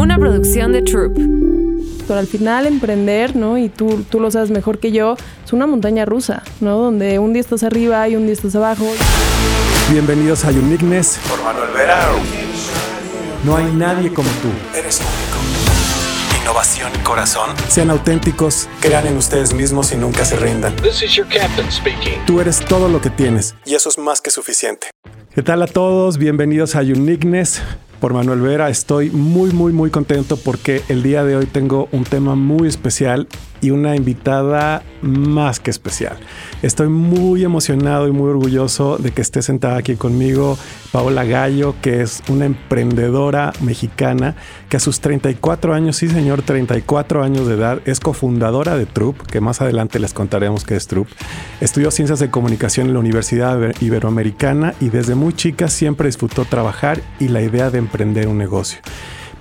una producción de Troop. Pero al final emprender, ¿no? Y tú, tú lo sabes mejor que yo, es una montaña rusa, ¿no? Donde un día estás arriba y un día estás abajo. Bienvenidos a Uniqueness. Por Manuel Vera. No hay nadie como tú. Eres único. Innovación y corazón. Sean auténticos, crean en ustedes mismos y nunca se rindan. This is your captain speaking. Tú eres todo lo que tienes y eso es más que suficiente. ¿Qué tal a todos? Bienvenidos a Uniqueness por Manuel Vera. Estoy muy, muy, muy contento porque el día de hoy tengo un tema muy especial y una invitada más que especial. Estoy muy emocionado y muy orgulloso de que esté sentada aquí conmigo Paola Gallo, que es una emprendedora mexicana que a sus 34 años, sí señor, 34 años de edad, es cofundadora de Troop, que más adelante les contaremos qué es Troop. Estudió ciencias de comunicación en la Universidad Iberoamericana y desde muy chica siempre disfrutó trabajar y la idea de emprender un negocio.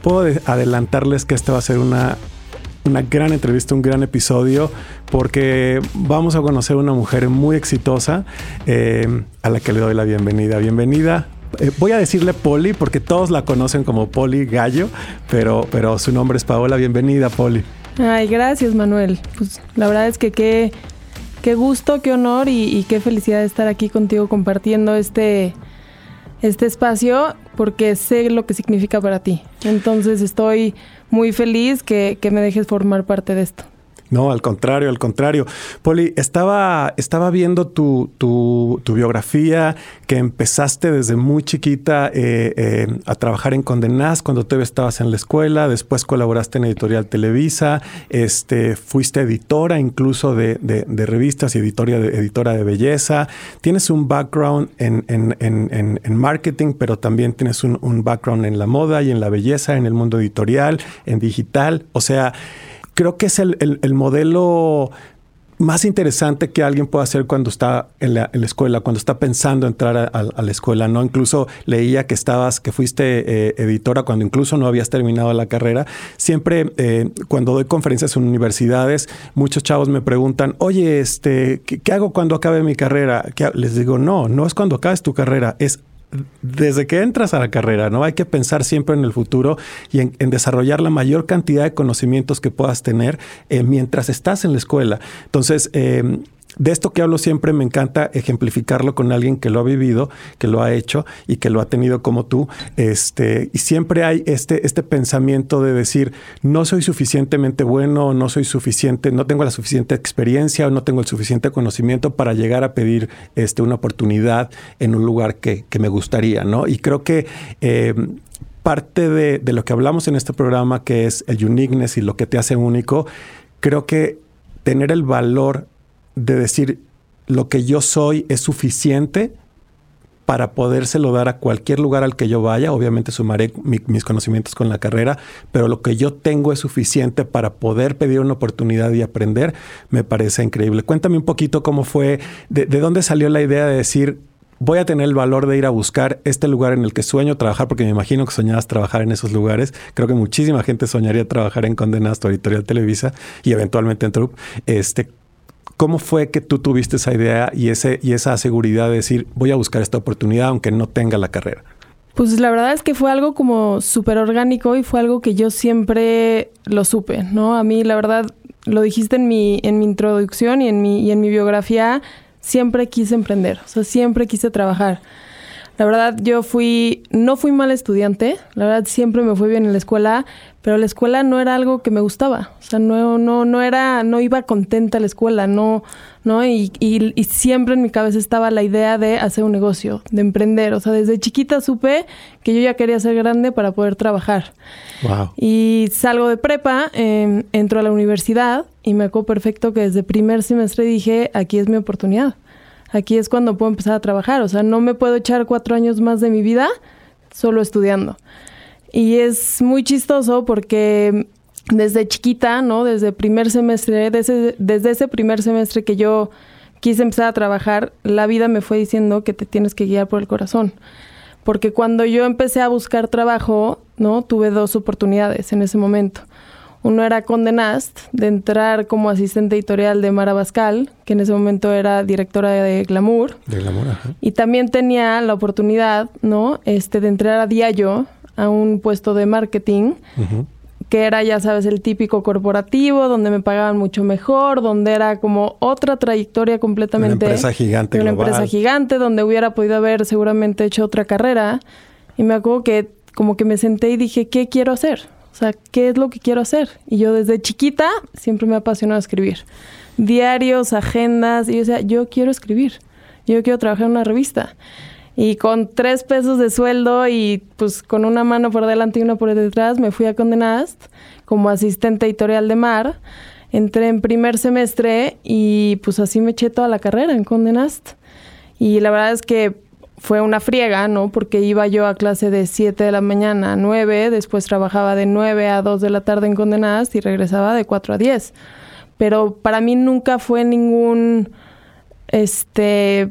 Puedo adelantarles que esta va a ser una una gran entrevista, un gran episodio, porque vamos a conocer una mujer muy exitosa eh, a la que le doy la bienvenida. Bienvenida. Eh, voy a decirle Poli porque todos la conocen como Poli Gallo, pero, pero su nombre es Paola. Bienvenida, Poli. Ay, gracias, Manuel. Pues la verdad es que qué, qué gusto, qué honor y, qué felicidad estar aquí contigo compartiendo este, este espacio porque sé lo que significa para ti. Entonces estoy muy feliz que, que me dejes formar parte de esto. No, al contrario, al contrario. Poli, estaba, estaba viendo tu, tu, biografía, que empezaste desde muy chiquita eh, eh, a trabajar en Condenaz cuando todavía estabas en la escuela, después colaboraste en Editorial Televisa, este, fuiste editora incluso de, revistas y editora de, editora de belleza. Tienes un background en, marketing, pero también tienes un background en la moda y en la belleza, en el mundo editorial, en digital. O sea, creo que es el, modelo más interesante que alguien puede hacer cuando está en la, escuela, cuando está pensando entrar a, la escuela, ¿no? Incluso leía que estabas, que fuiste eh, editora cuando incluso no habías terminado la carrera. Siempre eh, cuando doy conferencias en universidades, muchos chavos me preguntan, oye, este, ¿qué, hago cuando acabe mi carrera? Les digo, no, no es cuando acabes tu carrera, es desde que entras a la carrera, ¿no? Hay que pensar siempre en el futuro y en, desarrollar la mayor cantidad de conocimientos que puedas tener eh, mientras estás en la escuela. Entonces, eh, de esto que hablo siempre me encanta ejemplificarlo con alguien que lo ha vivido, que lo ha hecho y que lo ha tenido como tú. Este, y siempre hay este, este pensamiento de decir, no soy suficientemente bueno, no soy suficiente, no tengo la suficiente experiencia o no tengo el suficiente conocimiento para llegar a pedir este, una oportunidad en un lugar que, me gustaría, ¿no? Y creo que eh, parte de, de lo que hablamos en este programa, que es el uniqueness y lo que te hace único, creo que tener el valor de decir lo que yo soy es suficiente para podérselo dar a cualquier lugar al que yo vaya. Obviamente sumaré mis conocimientos con la carrera, pero lo que yo tengo es suficiente para poder pedir una oportunidad y aprender. Me parece increíble. Cuéntame un poquito cómo fue, de, de dónde salió la idea de decir, voy a tener el valor de ir a buscar este lugar en el que sueño trabajar, porque me imagino que soñabas trabajar en esos lugares. Creo que muchísima gente soñaría trabajar en Condenas, tu editorial Televisa y eventualmente en Trup. Este, ¿Cómo fue que tú tuviste esa idea y, ese, y esa seguridad de decir, voy a buscar esta oportunidad aunque no tenga la carrera? Pues la verdad es que fue algo como súper orgánico y fue algo que yo siempre lo supe, ¿no? A mí la verdad, lo dijiste en mi, en mi introducción y en mi, y en mi biografía, siempre quise emprender, o sea, siempre quise trabajar. La verdad, yo fui, no fui mal estudiante, la verdad siempre me fue bien en la escuela, pero la escuela no era algo que me gustaba. O sea, no, no, no era, no iba contenta a la escuela, no, ¿no? Y, y, siempre en mi cabeza estaba la idea de hacer un negocio, de emprender. O sea, desde chiquita supe que yo ya quería ser grande para poder trabajar. Wow. Y salgo de prepa, eh, entro a la universidad y me acuerdo perfecto que desde primer semestre dije, aquí es mi oportunidad aquí es cuando puedo empezar a trabajar. O sea, no me puedo echar cuatro años más de mi vida solo estudiando. Y es muy chistoso porque desde chiquita, ¿no? Desde primer semestre, desde, desde ese primer semestre que yo quise empezar a trabajar, la vida me fue diciendo que te tienes que guiar por el corazón. Porque cuando yo empecé a buscar trabajo, ¿no? Tuve dos oportunidades en ese momento. Uno era Nast, de entrar como asistente editorial de Mara Bascal, que en ese momento era directora de Glamour. De Glamour, ajá. Y también tenía la oportunidad, ¿no? Este, de entrar a Diallo, a un puesto de marketing. que era, ya sabes, el típico corporativo, donde me pagaban mucho mejor, donde era como otra trayectoria completamente... Una empresa gigante. Una empresa gigante, donde hubiera podido haber seguramente hecho otra carrera. Y me acuerdo que como que me senté y dije, ¿qué quiero hacer? O sea, ¿qué es lo que quiero hacer? Y yo desde chiquita siempre me ha apasionado escribir. Diarios, agendas, y yo decía, yo quiero escribir, yo quiero trabajar en una revista. Y con tres pesos de sueldo y pues con una mano por delante y una por detrás, me fui a Condenast como asistente editorial de Mar. Entré en primer semestre y pues así me eché toda la carrera en Condenast. Y la verdad es que fue una friega, ¿no? Porque iba yo a clase de 7 de la mañana a 9, después trabajaba de 9 a 2 de la tarde en Condenast y regresaba de 4 a 10. Pero para mí nunca fue ningún, este,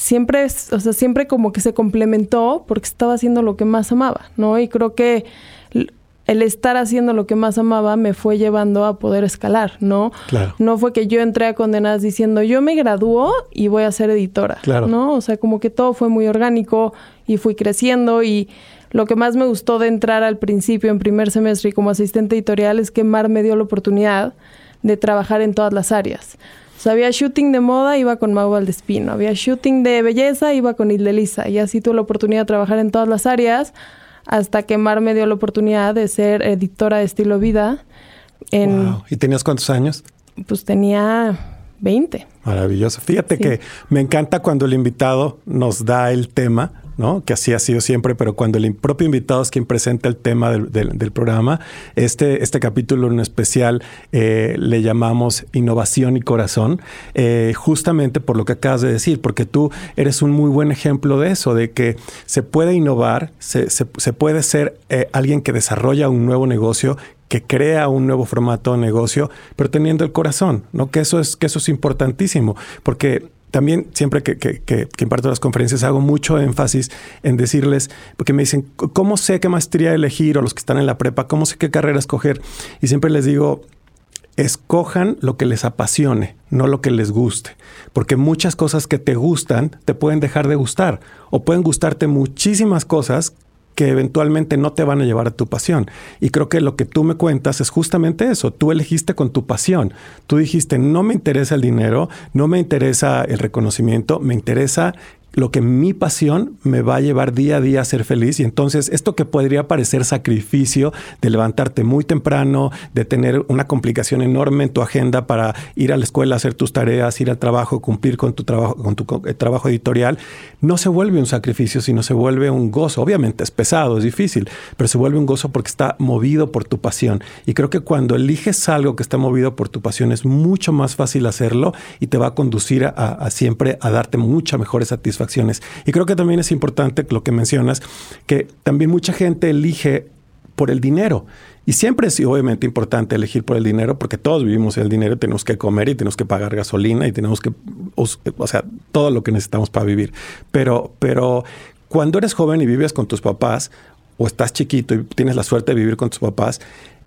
siempre, o sea, siempre como que se complementó porque estaba haciendo lo que más amaba, ¿no? Y creo que el estar haciendo lo que más amaba me fue llevando a poder escalar, ¿no? Claro. No fue que yo entré a Condenadas diciendo, yo me gradúo y voy a ser editora, claro. ¿no? O sea, como que todo fue muy orgánico y fui creciendo y lo que más me gustó de entrar al principio en primer semestre y como asistente editorial es que Mar me dio la oportunidad de trabajar en todas las áreas. O sea, había shooting de moda, iba con Mau Valdespino. Había shooting de belleza, iba con Lisa. Y así tuve la oportunidad de trabajar en todas las áreas hasta que Mar me dio la oportunidad de ser editora de estilo vida. En, ¿Y tenías cuántos años? Pues tenía 20. Maravilloso. Fíjate que me encanta cuando el invitado nos da el tema ¿no? Que así ha sido siempre, pero cuando el propio invitado es quien presenta el tema del, programa, este, este capítulo en especial eh, le llamamos Innovación y Corazón, eh, justamente por lo que acabas de decir, porque tú eres un muy buen ejemplo de eso, de que se puede innovar, se, puede ser eh, alguien que desarrolla un nuevo negocio que crea un nuevo formato de negocio, pero teniendo el corazón, ¿no? Que eso es, que eso es importantísimo, porque también siempre que, que, que, imparto las conferencias hago mucho énfasis en decirles, porque me dicen, ¿cómo sé qué maestría elegir? O los que están en la prepa, ¿cómo sé qué carrera escoger? Y siempre les digo, escojan lo que les apasione, no lo que les guste, porque muchas cosas que te gustan te pueden dejar de gustar o pueden gustarte muchísimas cosas que eventualmente no te van a llevar a tu pasión. Y creo que lo que tú me cuentas es justamente eso. Tú elegiste con tu pasión. Tú dijiste, no me interesa el dinero, no me interesa el reconocimiento, me interesa lo que mi pasión me va a llevar día a día a ser feliz. Y entonces esto que podría parecer sacrificio de levantarte muy temprano, de tener una complicación enorme en tu agenda para ir a la escuela, hacer tus tareas, ir al trabajo, cumplir con tu trabajo, con tu eh, trabajo editorial, no se vuelve un sacrificio, sino se vuelve un gozo. Obviamente es pesado, es difícil, pero se vuelve un gozo porque está movido por tu pasión. Y creo que cuando eliges algo que está movido por tu pasión es mucho más fácil hacerlo y te va a conducir a, a siempre a darte mucha mejor satisfacción acciones. Y creo que también es importante lo que mencionas, que también mucha gente elige por el dinero. Y siempre es obviamente importante elegir por el dinero porque todos vivimos el dinero, tenemos que comer y tenemos que pagar gasolina y tenemos que, o sea, todo lo que necesitamos para vivir. Pero, pero cuando eres joven y vives con tus papás o estás chiquito y tienes la suerte de vivir con tus papás,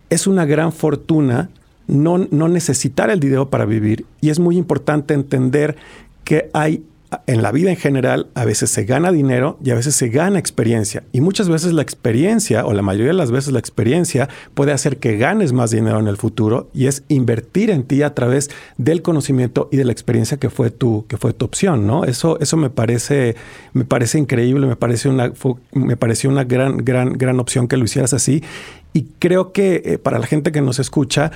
es una gran fortuna no, no necesitar el dinero para vivir. Y es muy importante entender que hay en la vida en general a veces se gana dinero y a veces se gana experiencia. Y muchas veces la experiencia, o la mayoría de las veces la experiencia, puede hacer que ganes más dinero en el futuro y es invertir en ti a través del conocimiento y de la experiencia que fue tu, que fue tu opción, ¿no? Eso, eso me parece, me parece increíble, me parece una, me pareció una gran, gran, gran opción que lo hicieras así. Y creo que eh, para la gente que nos escucha,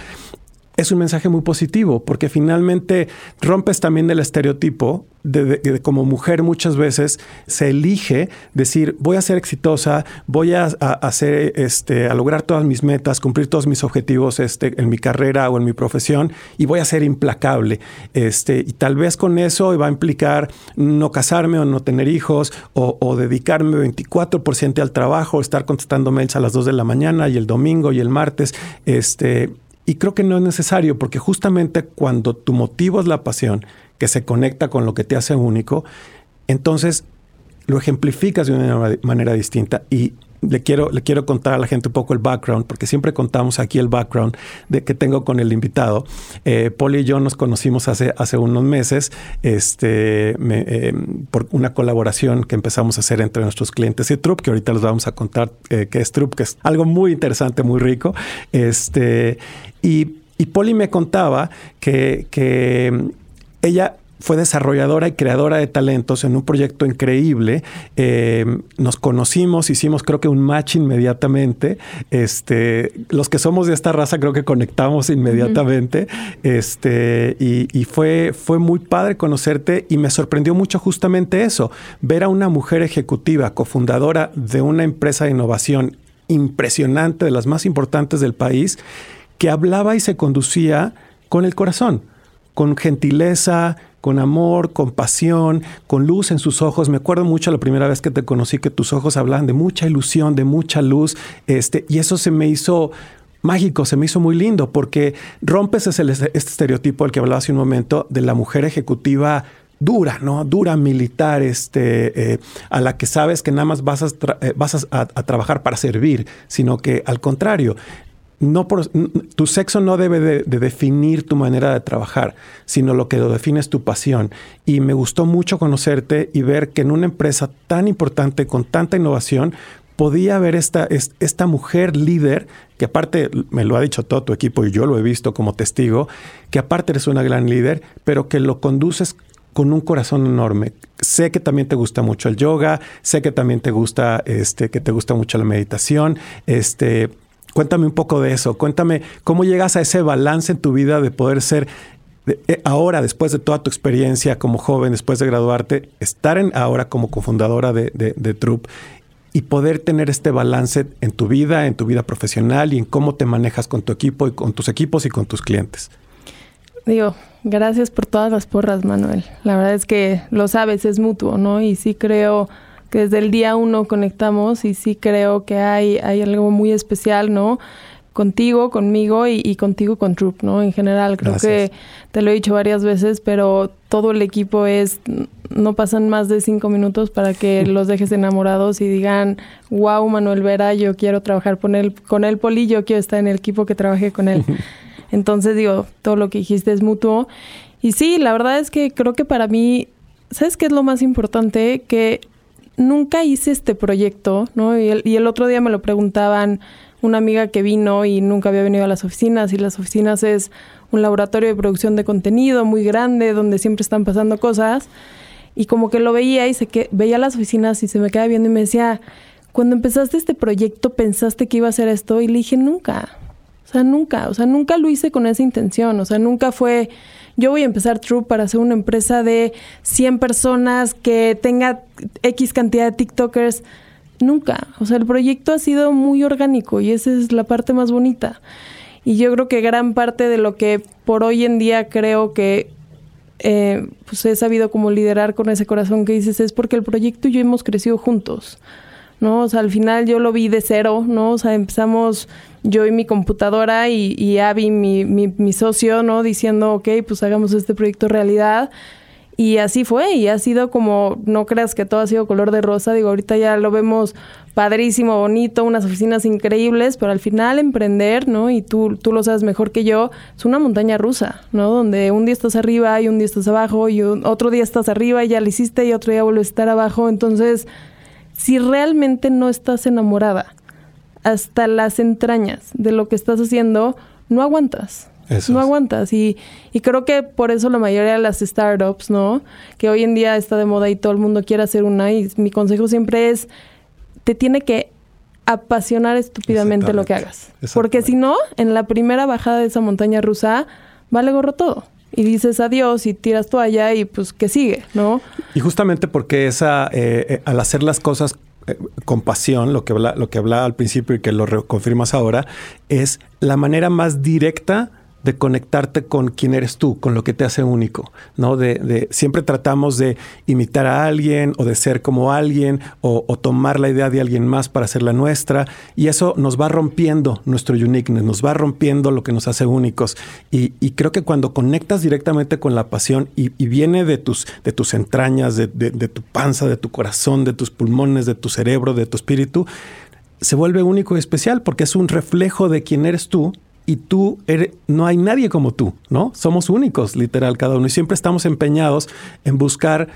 es un mensaje muy positivo porque finalmente rompes también el estereotipo de, como mujer muchas veces se elige decir voy a ser exitosa, voy a, hacer este, a lograr todas mis metas, cumplir todos mis objetivos este, en mi carrera o en mi profesión y voy a ser implacable. Este, y tal vez con eso va a implicar no casarme o no tener hijos o, o dedicarme 24% al trabajo, estar contestando mails a las 2 de la mañana y el domingo y el martes. Este, y creo que no es necesario porque justamente cuando tu motivo es la pasión, que se conecta con lo que te hace único, entonces lo ejemplificas de una manera distinta y le quiero, le quiero contar a la gente un poco el background, porque siempre contamos aquí el background de que tengo con el invitado. Eh, Poli y yo nos conocimos hace, hace unos meses este, eh, por una colaboración que empezamos a hacer entre nuestros clientes y Trup, que ahorita les vamos a contar eh, qué es Trup, que es algo muy interesante, muy rico. Este, y, y Poli me contaba que, que ella fue desarrolladora y creadora de talentos en un proyecto increíble. Eh, nos conocimos, hicimos creo que un match inmediatamente. Este, los que somos de esta raza creo que conectamos inmediatamente. Este, y, y, fue, fue muy padre conocerte y me sorprendió mucho justamente eso, ver a una mujer ejecutiva, cofundadora de una empresa de innovación impresionante, de las más importantes del país, que hablaba y se conducía con el corazón, con gentileza, con amor, con pasión, con luz en sus ojos. Me acuerdo mucho la primera vez que te conocí que tus ojos hablaban de mucha ilusión, de mucha luz, este, y eso se me hizo mágico, se me hizo muy lindo porque rompes ese, este estereotipo del que hablaba hace un momento de la mujer ejecutiva dura, ¿no? Dura militar, este, eh, a la que sabes que nada más vas, a, eh, vas a, trabajar para servir, sino que al contrario, no por, tu sexo no debe de, definir tu manera de trabajar, sino lo que lo define es tu pasión. Y me gustó mucho conocerte y ver que en una empresa tan importante, con tanta innovación, podía haber esta, esta mujer líder, que aparte me lo ha dicho todo tu equipo y yo lo he visto como testigo, que aparte eres una gran líder, pero que lo conduces con un corazón enorme. Sé que también te gusta mucho el yoga, sé que también te gusta, este, que te gusta mucho la meditación, este, Cuéntame un poco de eso. Cuéntame cómo llegas a ese balance en tu vida de poder ser eh, ahora, después de toda tu experiencia como joven, después de graduarte, estar en, ahora como cofundadora de, de, de y poder tener este balance en tu vida, en tu vida profesional y en cómo te manejas con tu equipo y con tus equipos y con tus clientes. Digo, gracias por todas las porras, Manuel. La verdad es que lo sabes, es mutuo, ¿no? Y sí creo que desde el día uno conectamos y sí creo que hay, hay algo muy especial, ¿no? Contigo, conmigo y, contigo con Troop, ¿no? En general, creo que te lo he dicho varias veces, pero todo el equipo es, no pasan más de cinco minutos para que los dejes enamorados y digan, wow, Manuel Vera, yo quiero trabajar con él, con él, Poli, yo quiero estar en el equipo que trabaje con él. Entonces, digo, todo lo que dijiste es mutuo. Y sí, la verdad es que creo que para mí, ¿sabes qué es lo más importante? Que nunca hice este proyecto, ¿no? Y el, y el, otro día me lo preguntaban una amiga que vino y nunca había venido a las oficinas y las oficinas es un laboratorio de producción de contenido muy grande donde siempre están pasando cosas y como que lo veía y se que veía las oficinas y se me quedaba viendo y me decía, cuando empezaste este proyecto pensaste que iba a ser esto y le dije nunca. O sea, nunca, o sea, nunca lo hice con esa intención, o sea, nunca fue yo voy a empezar True para hacer una empresa de 100 personas que tenga X cantidad de TikTokers. Nunca. O sea, el proyecto ha sido muy orgánico y esa es la parte más bonita. Y yo creo que gran parte de lo que por hoy en día creo que eh, pues he sabido como liderar con ese corazón que dices es porque el proyecto y yo hemos crecido juntos. ¿No? O sea, al final yo lo vi de cero, ¿no? O sea, empezamos yo y mi computadora y, y Abby, mi, mi, mi, socio, ¿no? Diciendo, ok, pues hagamos este proyecto realidad. Y así fue, y ha sido como, no creas que todo ha sido color de rosa, digo, ahorita ya lo vemos padrísimo, bonito, unas oficinas increíbles, pero al final emprender, ¿no? Y tú, tú lo sabes mejor que yo, es una montaña rusa, ¿no? Donde un día estás arriba y un día estás abajo y otro día estás arriba y ya lo hiciste y otro día vuelves a estar abajo, entonces si realmente no estás enamorada hasta las entrañas de lo que estás haciendo, no aguantas. no aguantas. Y, y, creo que por eso la mayoría de las startups, ¿no? Que hoy en día está de moda y todo el mundo quiere hacer una. Y mi consejo siempre es, te tiene que apasionar estúpidamente lo que hagas. Porque si no, en la primera bajada de esa montaña rusa, vale gorro todo y dices adiós y tiras toalla y pues que sigue, ¿no? Y justamente porque esa, eh, eh, al hacer las cosas eh, con pasión, lo que, habla, lo que hablaba al principio y que lo confirmas ahora, es la manera más directa de conectarte con quién eres tú, con lo que te hace único, ¿no? De, siempre tratamos de imitar a alguien o de ser como alguien o, tomar la idea de alguien más para hacer la nuestra y eso nos va rompiendo nuestro uniqueness, nos va rompiendo lo que nos hace únicos y, creo que cuando conectas directamente con la pasión y, viene de tus, de tus entrañas, de, de tu panza, de tu corazón, de tus pulmones, de tu cerebro, de tu espíritu, se vuelve único y especial porque es un reflejo de quién eres tú y tú eres, no hay nadie como tú, ¿no? Somos únicos, literal, cada uno. Y siempre estamos empeñados en buscar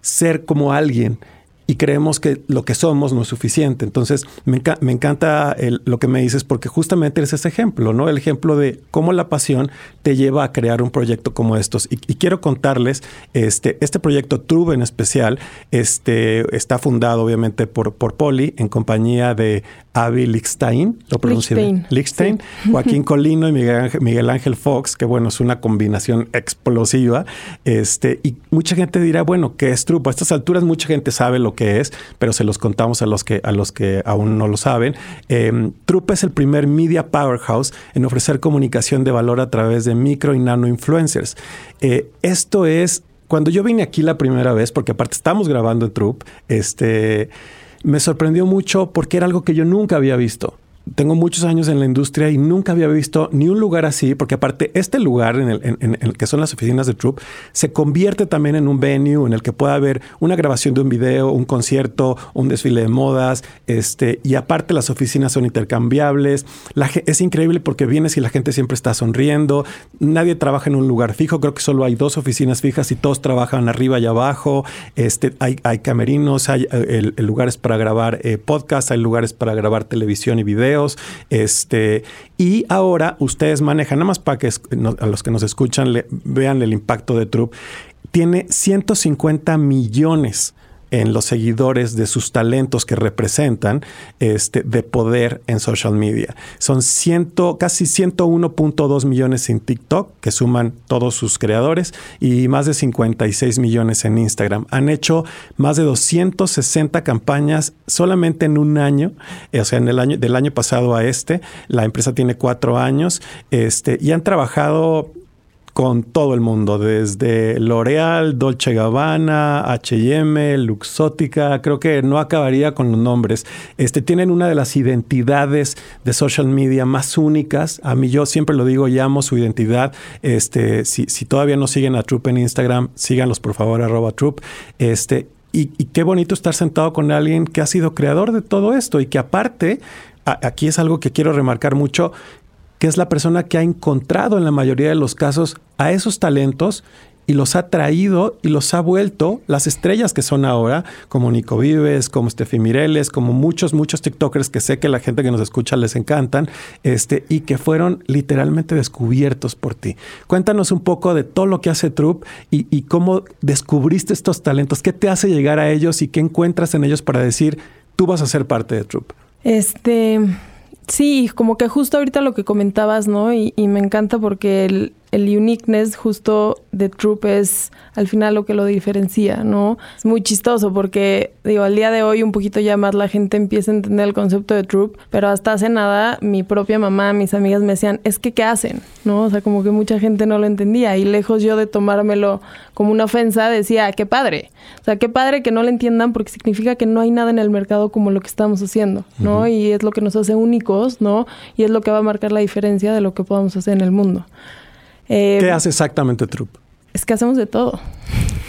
ser como alguien y creemos que lo que somos no es suficiente. Entonces, me, encanta lo que me dices porque justamente eres ese ejemplo, ¿no? El ejemplo de cómo la pasión te lleva a crear un proyecto como estos. Y, quiero contarles, este, este proyecto True en especial, este, está fundado obviamente por, por Poli en compañía de Avi Lichstein, lo pronuncio Lichstein, Joaquín Colino y Miguel Ángel, Fox, que bueno, es una combinación explosiva. Este, y mucha gente dirá, bueno, ¿qué es True? A estas alturas mucha gente sabe lo que es, pero se los contamos a los que, a los que aún no lo saben. Eh, es el primer media powerhouse en ofrecer comunicación de valor a través de micro y nano influencers. Eh, esto es, cuando yo vine aquí la primera vez, porque aparte estamos grabando en Troop, este, me sorprendió mucho porque era algo que yo nunca había visto tengo muchos años en la industria y nunca había visto ni un lugar así, porque aparte este lugar en el, que son las oficinas de Troop se convierte también en un venue en el que pueda haber una grabación de un video, un concierto, un desfile de modas, este, y aparte las oficinas son intercambiables. es increíble porque vienes y la gente siempre está sonriendo, nadie trabaja en un lugar fijo, creo que solo hay dos oficinas fijas y todos trabajan arriba y abajo, este, hay, hay camerinos, hay eh, lugares para grabar eh, podcasts, hay lugares para grabar televisión y video este, y ahora ustedes manejan, nada más para que a los que nos escuchan vean el impacto de Troop, tiene 150 millones en los seguidores de sus talentos que representan este, de poder en social media. Son ciento, casi 101.2 millones en TikTok, que suman todos sus creadores, y más de 56 millones en Instagram. Han hecho más de 260 campañas solamente en un año, eh, o sea, en el año, del año pasado a este. La empresa tiene cuatro años este, y han trabajado con todo el mundo, desde L'Oreal, Dolce Gabbana, H&M, Luxótica, creo que no acabaría con los nombres. Este, tienen una de las identidades de social media más únicas. A mí yo siempre lo digo, llamo su identidad. Este, si, si todavía no siguen a Troop en Instagram, síganlos por favor, arroba Troop. Este, y, y qué bonito estar sentado con alguien que ha sido creador de todo esto y que aparte, aquí es algo que quiero remarcar mucho, que es la persona que ha encontrado en la mayoría de los casos a esos talentos y los ha traído y los ha vuelto las estrellas que son ahora, como Nico Vives, como Steffi Mireles, como muchos, muchos TikTokers que sé que la gente que nos escucha les encantan, este, y que fueron literalmente descubiertos por ti. Cuéntanos un poco de todo lo que hace Troop y, cómo descubriste estos talentos, qué te hace llegar a ellos y qué encuentras en ellos para decir, tú vas a ser parte de Troop. Este, Sí, como que justo ahorita lo que comentabas, ¿no? Y, y me encanta porque el, el uniqueness justo de Troop es al final lo que lo diferencia, ¿no? Es muy chistoso porque, digo, al día de hoy un poquito ya más la gente empieza a entender el concepto de Troop, pero hasta hace nada mi propia mamá, mis amigas me decían, es que ¿qué hacen? ¿No? O sea, como que mucha gente no lo entendía y lejos yo de tomármelo como una ofensa, decía, qué padre. O sea, qué padre que no lo entiendan porque significa que no hay nada en el mercado como lo que estamos haciendo, ¿no? Y es lo que nos hace únicos, ¿no? Y es lo que va a marcar la diferencia de lo que podamos hacer en el mundo. Eh, ¿Qué hace exactamente Troop? Es que hacemos de todo.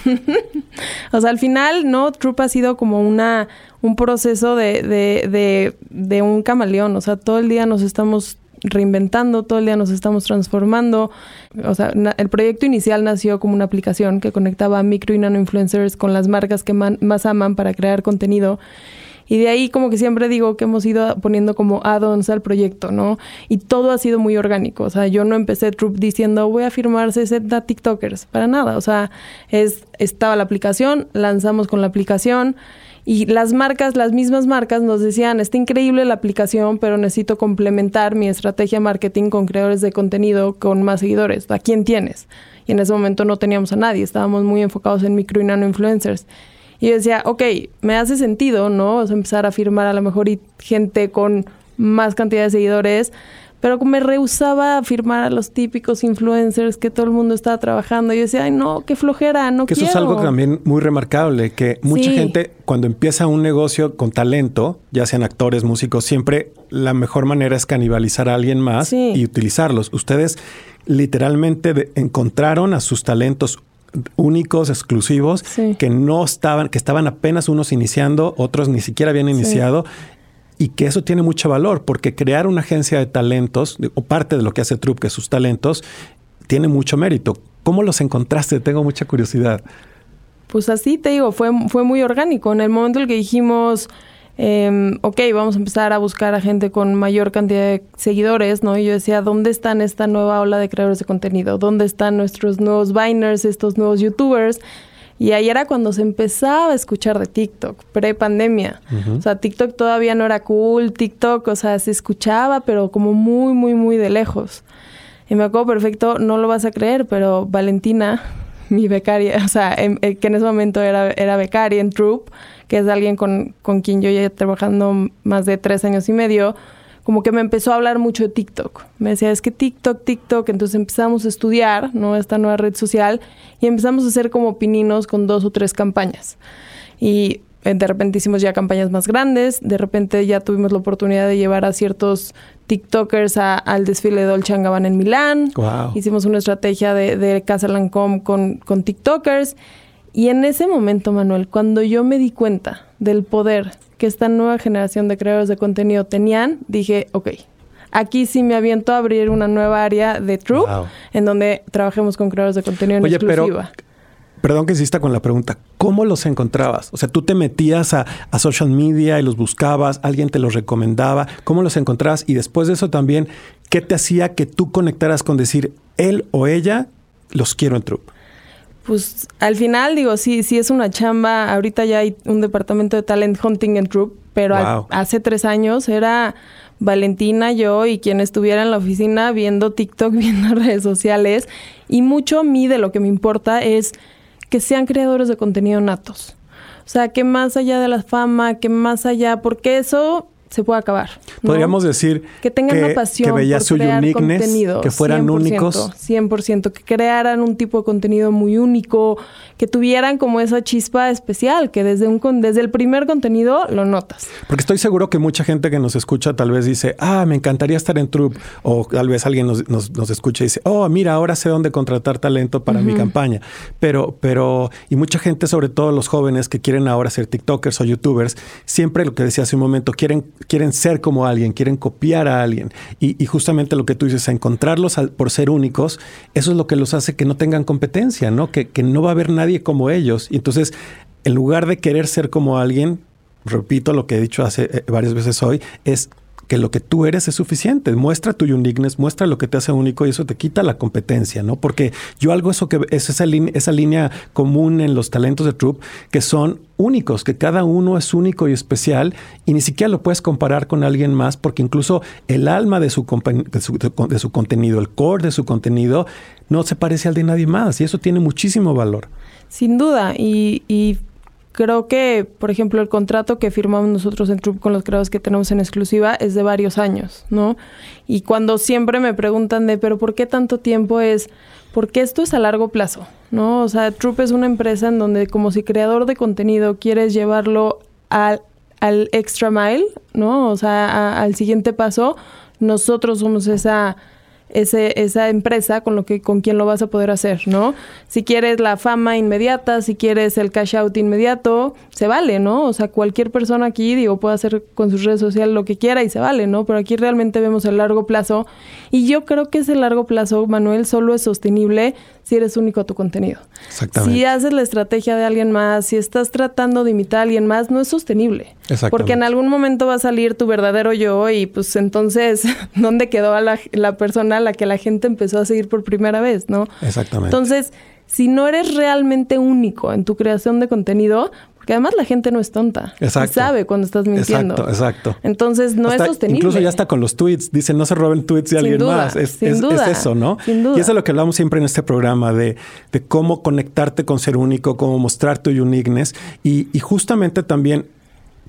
o sea, al final, ¿no? Troop ha sido como una, un proceso de, de, de, un camaleón. O sea, todo el día nos estamos reinventando, todo el día nos estamos transformando. O sea, el proyecto inicial nació como una aplicación que conectaba a micro y nano influencers con las marcas que más aman para crear contenido. Y de ahí como que siempre digo que hemos ido poniendo como add-ons al proyecto, ¿no? Y todo ha sido muy orgánico. O sea, yo no empecé Troop diciendo voy a firmarse Z TikTokers, para nada. O sea, es, estaba la aplicación, lanzamos con la aplicación. Y las marcas, las mismas marcas nos decían, está increíble la aplicación, pero necesito complementar mi estrategia marketing con creadores de contenido con más seguidores. ¿A quién tienes? Y en ese momento no teníamos a nadie, estábamos muy enfocados en micro y nano influencers. Y yo decía, ok, me hace sentido, ¿no? O sea, empezar a firmar a lo mejor y gente con más cantidad de seguidores, pero me rehusaba a firmar a los típicos influencers que todo el mundo estaba trabajando. Y yo decía, ay, no, qué flojera, no que quiero. eso es algo también muy remarcable, que mucha gente cuando empieza un negocio con talento, ya sean actores, músicos, siempre la mejor manera es canibalizar a alguien más y utilizarlos. Ustedes literalmente encontraron a sus talentos únicos, exclusivos, que no estaban, que estaban apenas unos iniciando, otros ni siquiera habían iniciado. y que eso tiene mucho valor porque crear una agencia de talentos, o parte de lo que hace Troop, que sus talentos, tiene mucho mérito. ¿Cómo los encontraste? Tengo mucha curiosidad. Pues así te digo, fue, fue muy orgánico. En el momento en que dijimos, eh, ok, vamos a empezar a buscar a gente con mayor cantidad de seguidores, ¿no? Y yo decía, ¿dónde están esta nueva ola de creadores de contenido? ¿Dónde están nuestros nuevos Viners, estos nuevos YouTubers? Y ahí era cuando se empezaba a escuchar de TikTok, pre-pandemia. O sea, TikTok todavía no era cool, TikTok, o sea, se escuchaba, pero como muy, muy, muy de lejos. Y me acuerdo perfecto, no lo vas a creer, pero Valentina, mi becaria, o sea, en, eh, que en ese momento era, era becaria en Troop, que es alguien con, con quien yo ya trabajando más de tres años y medio, como que me empezó a hablar mucho de TikTok. Me decía, es que TikTok, TikTok, entonces empezamos a estudiar, ¿no? Esta nueva red social y empezamos a hacer como pininos con dos o tres campañas. Y eh, de repente hicimos ya campañas más grandes, de repente ya tuvimos la oportunidad de llevar a ciertos TikTokers a, al desfile de Dolce Gabbana en Milán. Wow. Hicimos una estrategia de, de Casa Lancôme con, con TikTokers. Y en ese momento, Manuel, cuando yo me di cuenta del poder que esta nueva generación de creadores de contenido tenían, dije, ok, aquí sí me aviento a abrir una nueva área de Wow. en donde trabajemos con creadores de contenido en Oye, pero exclusiva. Perdón que insista con la pregunta. ¿Cómo los encontrabas? O sea, tú te metías a, a social media y los buscabas, alguien te los recomendaba. ¿Cómo los encontrabas? Y después de eso también, ¿qué te hacía que tú conectaras con decir él o ella los quiero en Troop? Pues al final digo, sí, sí es una chamba. Ahorita ya hay un departamento de talent hunting en Troop, pero al- hace tres años era Valentina, yo y quien estuviera en la oficina viendo TikTok, viendo redes sociales. Y mucho a mí de lo que me importa es que sean creadores de contenido natos. O sea, que más allá de la fama, que más allá, porque eso se puede acabar. ¿no? Podríamos decir que tengan una pasión que veía por su crear uniqueness, contenido, que fueran 100%, únicos. 100%, que crearan un tipo de contenido muy único, que tuvieran como esa chispa especial, que desde, un, desde el primer contenido lo notas. Porque estoy seguro que mucha gente que nos escucha tal vez dice, ah, me encantaría estar en Troop. O tal vez alguien nos, nos, nos escucha y dice, oh, mira, ahora sé dónde contratar talento para mi campaña. Pero, pero, y mucha gente, sobre todo los jóvenes que quieren ahora ser TikTokers o YouTubers, siempre lo que decía hace un momento, quieren, quieren ser como alguien, quieren copiar a alguien. Y, y justamente lo que tú dices, encontrarlos al- por ser únicos, eso es lo que los hace que no tengan competencia, ¿no? Que, que no va a haber nadie como ellos. Y entonces, en lugar de querer ser como alguien, repito lo que he dicho hace eh, varias veces hoy, es que lo que tú eres es suficiente. Muestra tu uniqueness, muestra lo que te hace único y eso te quita la competencia, ¿no? Porque yo algo eso que es esa, esa línea común en los talentos de Troop que son únicos, que cada uno es único y especial y ni siquiera lo puedes comparar con alguien más porque incluso el alma de su, de su, de su contenido, el core de su contenido no se parece al de nadie más y eso tiene muchísimo valor. Sin duda. Y creo que, por ejemplo, el contrato que firmamos nosotros en Troop con los creadores que tenemos en exclusiva es de varios años, ¿no? Y cuando siempre me preguntan de, pero ¿por qué tanto tiempo es? Porque esto es a largo plazo, ¿no? O sea, Troop es una empresa en donde como si creador de contenido quieres llevarlo al, al extra mile, ¿no? O sea, al siguiente paso, nosotros somos esa ese, esa empresa con lo que con quien lo vas a poder hacer, ¿no? Si quieres la fama inmediata, si quieres el cash out inmediato, se vale, ¿no? O sea, cualquier persona aquí, digo, puede hacer con sus redes sociales lo que quiera y se vale, ¿no? Pero aquí realmente vemos el largo plazo y yo creo que ese largo plazo, Manuel, solo es sostenible si eres único a tu contenido. Exactamente. Si haces la estrategia de alguien más, si estás tratando de imitar a alguien más, no es sostenible. Exactamente. Porque en algún momento va a salir tu verdadero yo y pues entonces, ¿dónde quedó a la, la persona la que la gente empezó a seguir por primera vez, no? Exactamente. Entonces, si no eres realmente único en tu creación de contenido, porque además la gente no es tonta. Exacto. Y sabe cuando estás mintiendo. Exacto, exacto. Entonces no Hasta- es sostenible. Incluso ya está con los tweets. Dicen, no se roben tweets de Sin alguien duda, más. Es, sin es- duda, es eso, ¿no? sin duda. Y eso es lo que hablamos siempre en este programa, de, de cómo conectarte con ser único, cómo mostrar tu uniqueness. Y, y justamente también,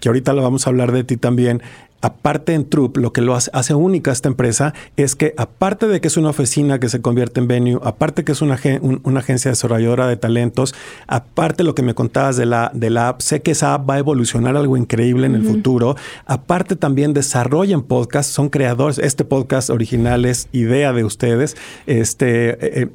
que ahorita lo vamos a hablar de ti también, aparte en Troop, lo que lo hace, hace única esta empresa es que aparte de que es una oficina que se convierte en venue, aparte que es una, agen- un- una agencia desarrolladora de talentos, aparte lo que me contabas de la, de la app, sé que esa app va a evolucionar algo increíble en el futuro. Aparte también desarrollan podcasts, son creadores. Este podcast original es idea de ustedes. Este... eh, eh,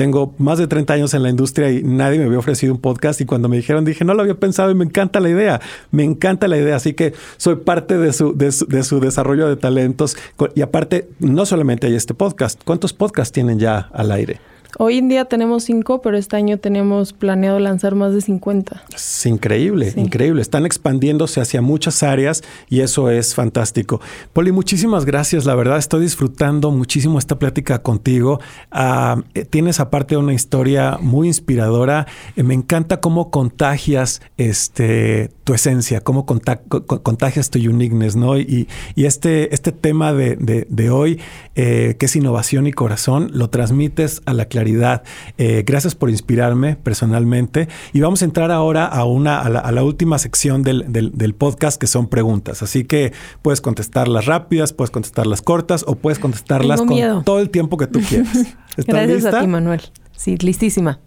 tengo más de 30 años en la industria y nadie me había ofrecido un podcast. Y cuando me dijeron dije, no lo había pensado y me encanta la idea, me encanta la idea, así que soy parte de su, de su, desarrollo de talentos. Y aparte, no solamente hay este podcast, ¿cuántos podcasts tienen ya al aire? Hoy en día tenemos cinco, pero este año tenemos planeado lanzar más de 50. Es increíble, increíble. Están expandiéndose hacia muchas áreas y eso es fantástico. Poli, muchísimas gracias. La verdad, estoy disfrutando muchísimo esta plática contigo. Ah, eh, tienes aparte una historia muy inspiradora. Eh, me encanta cómo contagias este, tu esencia, cómo contagias tu uniqueness, ¿no? Y, este, este tema de, hoy, eh, que es innovación y corazón, lo transmites a la claridad eh, gracias por inspirarme personalmente. Y vamos a entrar ahora a, una, a, la, última sección del, del, podcast, que son preguntas. Así que puedes contestarlas rápidas, puedes contestarlas cortas o puedes contestarlas con todo el tiempo que tú quieras. ¿Estás gracias a ti, Manuel. Sí, listísima.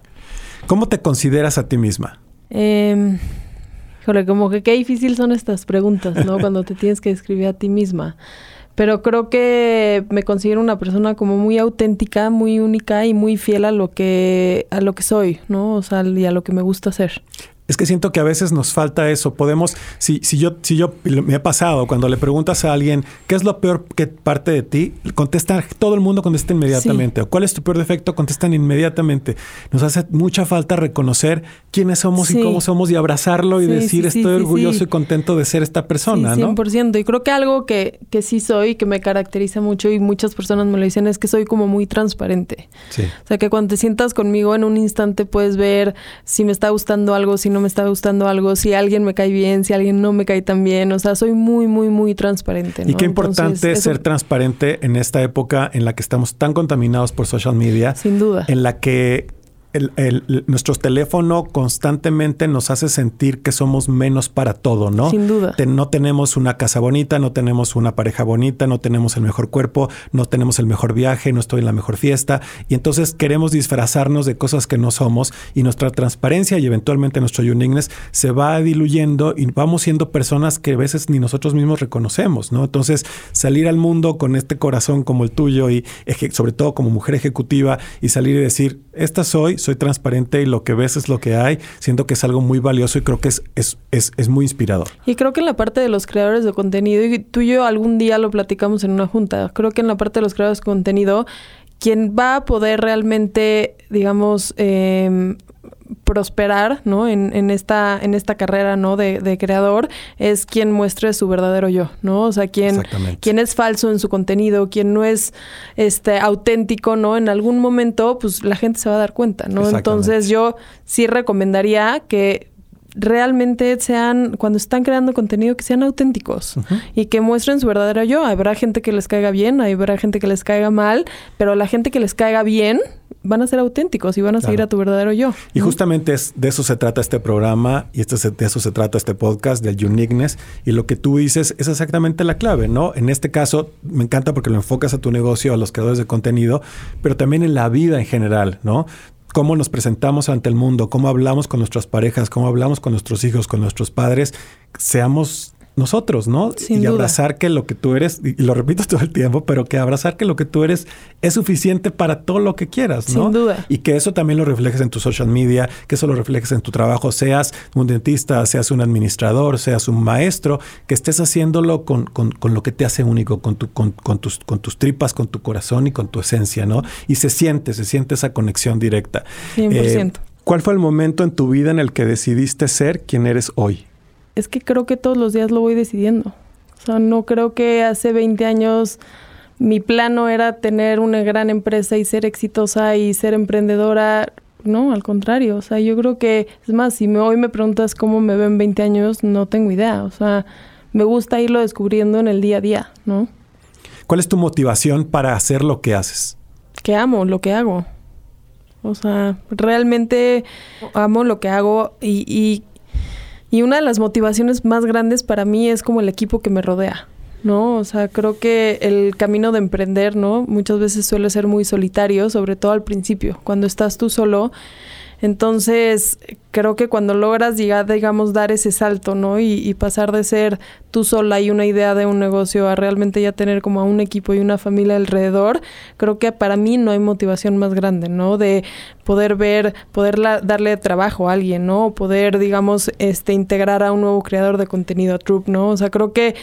¿Cómo te consideras a ti misma? Eh, como que qué difícil son estas preguntas, ¿no? Cuando te tienes que describir a ti misma pero creo que me considero una persona como muy auténtica, muy única y muy fiel a lo que a lo que soy, ¿no? O sea, y a lo que me gusta hacer. Es que siento que a veces nos falta eso. Podemos, si, si yo, si yo me ha pasado, cuando le preguntas a alguien qué es lo peor que parte de ti, contesta, todo el mundo contesta inmediatamente. O cuál es tu peor defecto, contestan inmediatamente. Nos hace mucha falta reconocer quiénes somos y cómo somos y abrazarlo y decir estoy orgulloso y contento de ser esta persona, 100%. ¿no? Y creo que algo que, que sí soy, que me caracteriza mucho y muchas personas me lo dicen, es que soy como muy transparente. O sea, que cuando te sientas conmigo en un instante puedes ver si me está gustando algo, si no me está gustando algo, si alguien me cae bien, si alguien no me cae tan bien. O sea, soy muy, muy, muy transparente. Y qué importante ser transparente en esta época en la que estamos tan contaminados por social media. Sin duda. En la que el, el, nuestro teléfono constantemente nos hace sentir que somos menos para todo, ¿no? Sin duda. no tenemos una casa bonita, no tenemos una pareja bonita, no tenemos el mejor cuerpo, no tenemos el mejor viaje, no estoy en la mejor fiesta. Y entonces queremos disfrazarnos de cosas que no somos y nuestra transparencia y eventualmente nuestro uniqueness se va diluyendo y vamos siendo personas que a veces ni nosotros mismos reconocemos, ¿no? Entonces salir al mundo con este corazón como el tuyo y sobre todo como mujer ejecutiva y salir y decir, esta soy, soy transparente y lo que ves es lo que hay. Siento que es algo muy valioso y creo que es, es, es, es muy inspirador. Y creo que en la parte de los creadores de contenido, y tú y yo algún día lo platicamos en una junta, creo que en la parte de los creadores de contenido, quien va a poder realmente, digamos, eh, prosperar, ¿no? En, en, esta, en esta carrera, ¿no? De, de, creador, es quien muestre su verdadero yo, ¿no? O sea, quien, quien es falso en su contenido, quien no es este auténtico, ¿no? En algún momento, pues la gente se va a dar cuenta, ¿no? Entonces yo sí recomendaría que realmente sean, cuando están creando contenido, que sean auténticos y que muestren su verdadero yo. Habrá gente que les caiga bien, habrá gente que les caiga mal, pero la gente que les caiga bien, van a ser auténticos y van a seguir a tu verdadero yo. Y justamente es, de eso se trata este programa y este, de eso se trata este podcast del uniqueness. Y lo que tú dices es exactamente la clave, ¿no? En este caso, me encanta porque lo enfocas a tu negocio, a los creadores de contenido, pero también en la vida en general, ¿no? Cómo nos presentamos ante el mundo, cómo hablamos con nuestras parejas, cómo hablamos con nuestros hijos, con nuestros padres, seamos nosotros, ¿no? y abrazar que lo que tú eres, y lo repito todo el tiempo, pero que abrazar que lo que tú eres es suficiente para todo lo que quieras, ¿no? Sin duda. Y que eso también lo reflejes en tu social media, que eso lo reflejes en tu trabajo, seas un dentista, seas un administrador, seas un maestro, que estés haciéndolo con, con, lo que te hace único, con, tu, con, tus, con tus tripas, con tu corazón y con tu esencia, ¿no? Y se siente, se siente esa conexión directa. 100%. Eh, ¿Cuál fue el momento en tu vida en el que decidiste ser quien eres hoy? Es que creo que todos los días lo voy decidiendo. O sea, no creo que hace 20 años mi plano era tener una gran empresa y ser exitosa y ser emprendedora. No, al contrario. O sea, yo creo que, es más, si me, hoy me preguntas cómo me ven 20 años, no tengo idea. O sea, me gusta irlo descubriendo en el día a día, ¿no? ¿Cuál es tu motivación para hacer lo que haces? Que amo lo que hago. O sea, realmente amo lo que hago y, y y una de las motivaciones más grandes para mí es como el equipo que me rodea. ¿no? O sea, creo que el camino de emprender, ¿no? Muchas veces suele ser muy solitario, sobre todo al principio, cuando estás tú solo. Entonces, creo que cuando logras digamos, dar ese salto, ¿no? Y, pasar de ser tú sola y una idea de un negocio a realmente ya tener como a un equipo y una familia alrededor, creo que para mí no hay motivación más grande, ¿no? De poder ver, poder darle trabajo a alguien, ¿no? Poder, digamos, este, integrar a un nuevo creador de contenido a Troop, ¿no? O sea, creo que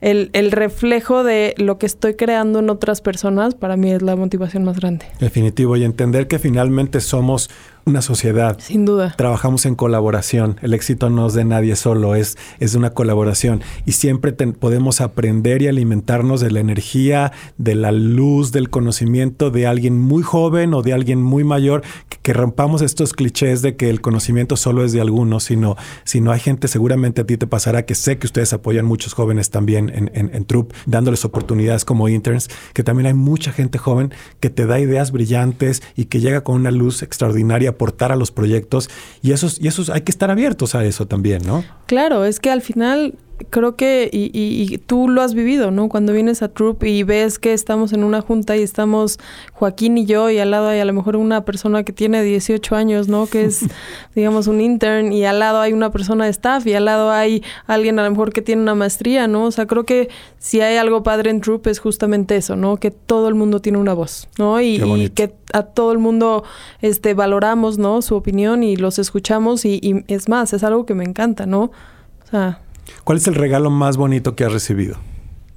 el, el, reflejo de lo que estoy creando en otras personas, para mí es la motivación más grande. Definitivo, y entender que finalmente somos una sociedad. Sin duda. Trabajamos en colaboración. El éxito no es de nadie solo, es, es una colaboración. Y siempre podemos aprender y alimentarnos de la energía, de la luz, del conocimiento de alguien muy joven o de alguien muy mayor, que, rompamos estos clichés de que el conocimiento solo es de algunos, sino, sino hay gente, seguramente a ti te pasará, que sé que ustedes apoyan muchos jóvenes también en, en, en Troop, dándoles oportunidades como interns, que también hay mucha gente joven que te da ideas brillantes y que llega con una luz extraordinaria aportar a los proyectos y esos, y esos hay que estar abiertos a eso también, ¿no? Claro, es que al final creo que, y, y, tú lo has vivido, ¿no? Cuando vienes a Troop y ves que estamos en una junta y estamos Joaquín y yo y al lado hay a lo mejor una persona que tiene 18 años, ¿no? Que es, digamos, un intern y al lado hay una persona de staff y al lado hay alguien a lo mejor que tiene una maestría, ¿no? O sea, creo que si hay algo padre en Troop es justamente eso, ¿no? Que todo el mundo tiene una voz, ¿no? Y, que a todo el mundo este, valoramos, ¿no? Su opinión y los escuchamos y, y es más, es algo que me encanta, ¿no? O sea, ¿Cuál es el regalo más bonito que has recibido?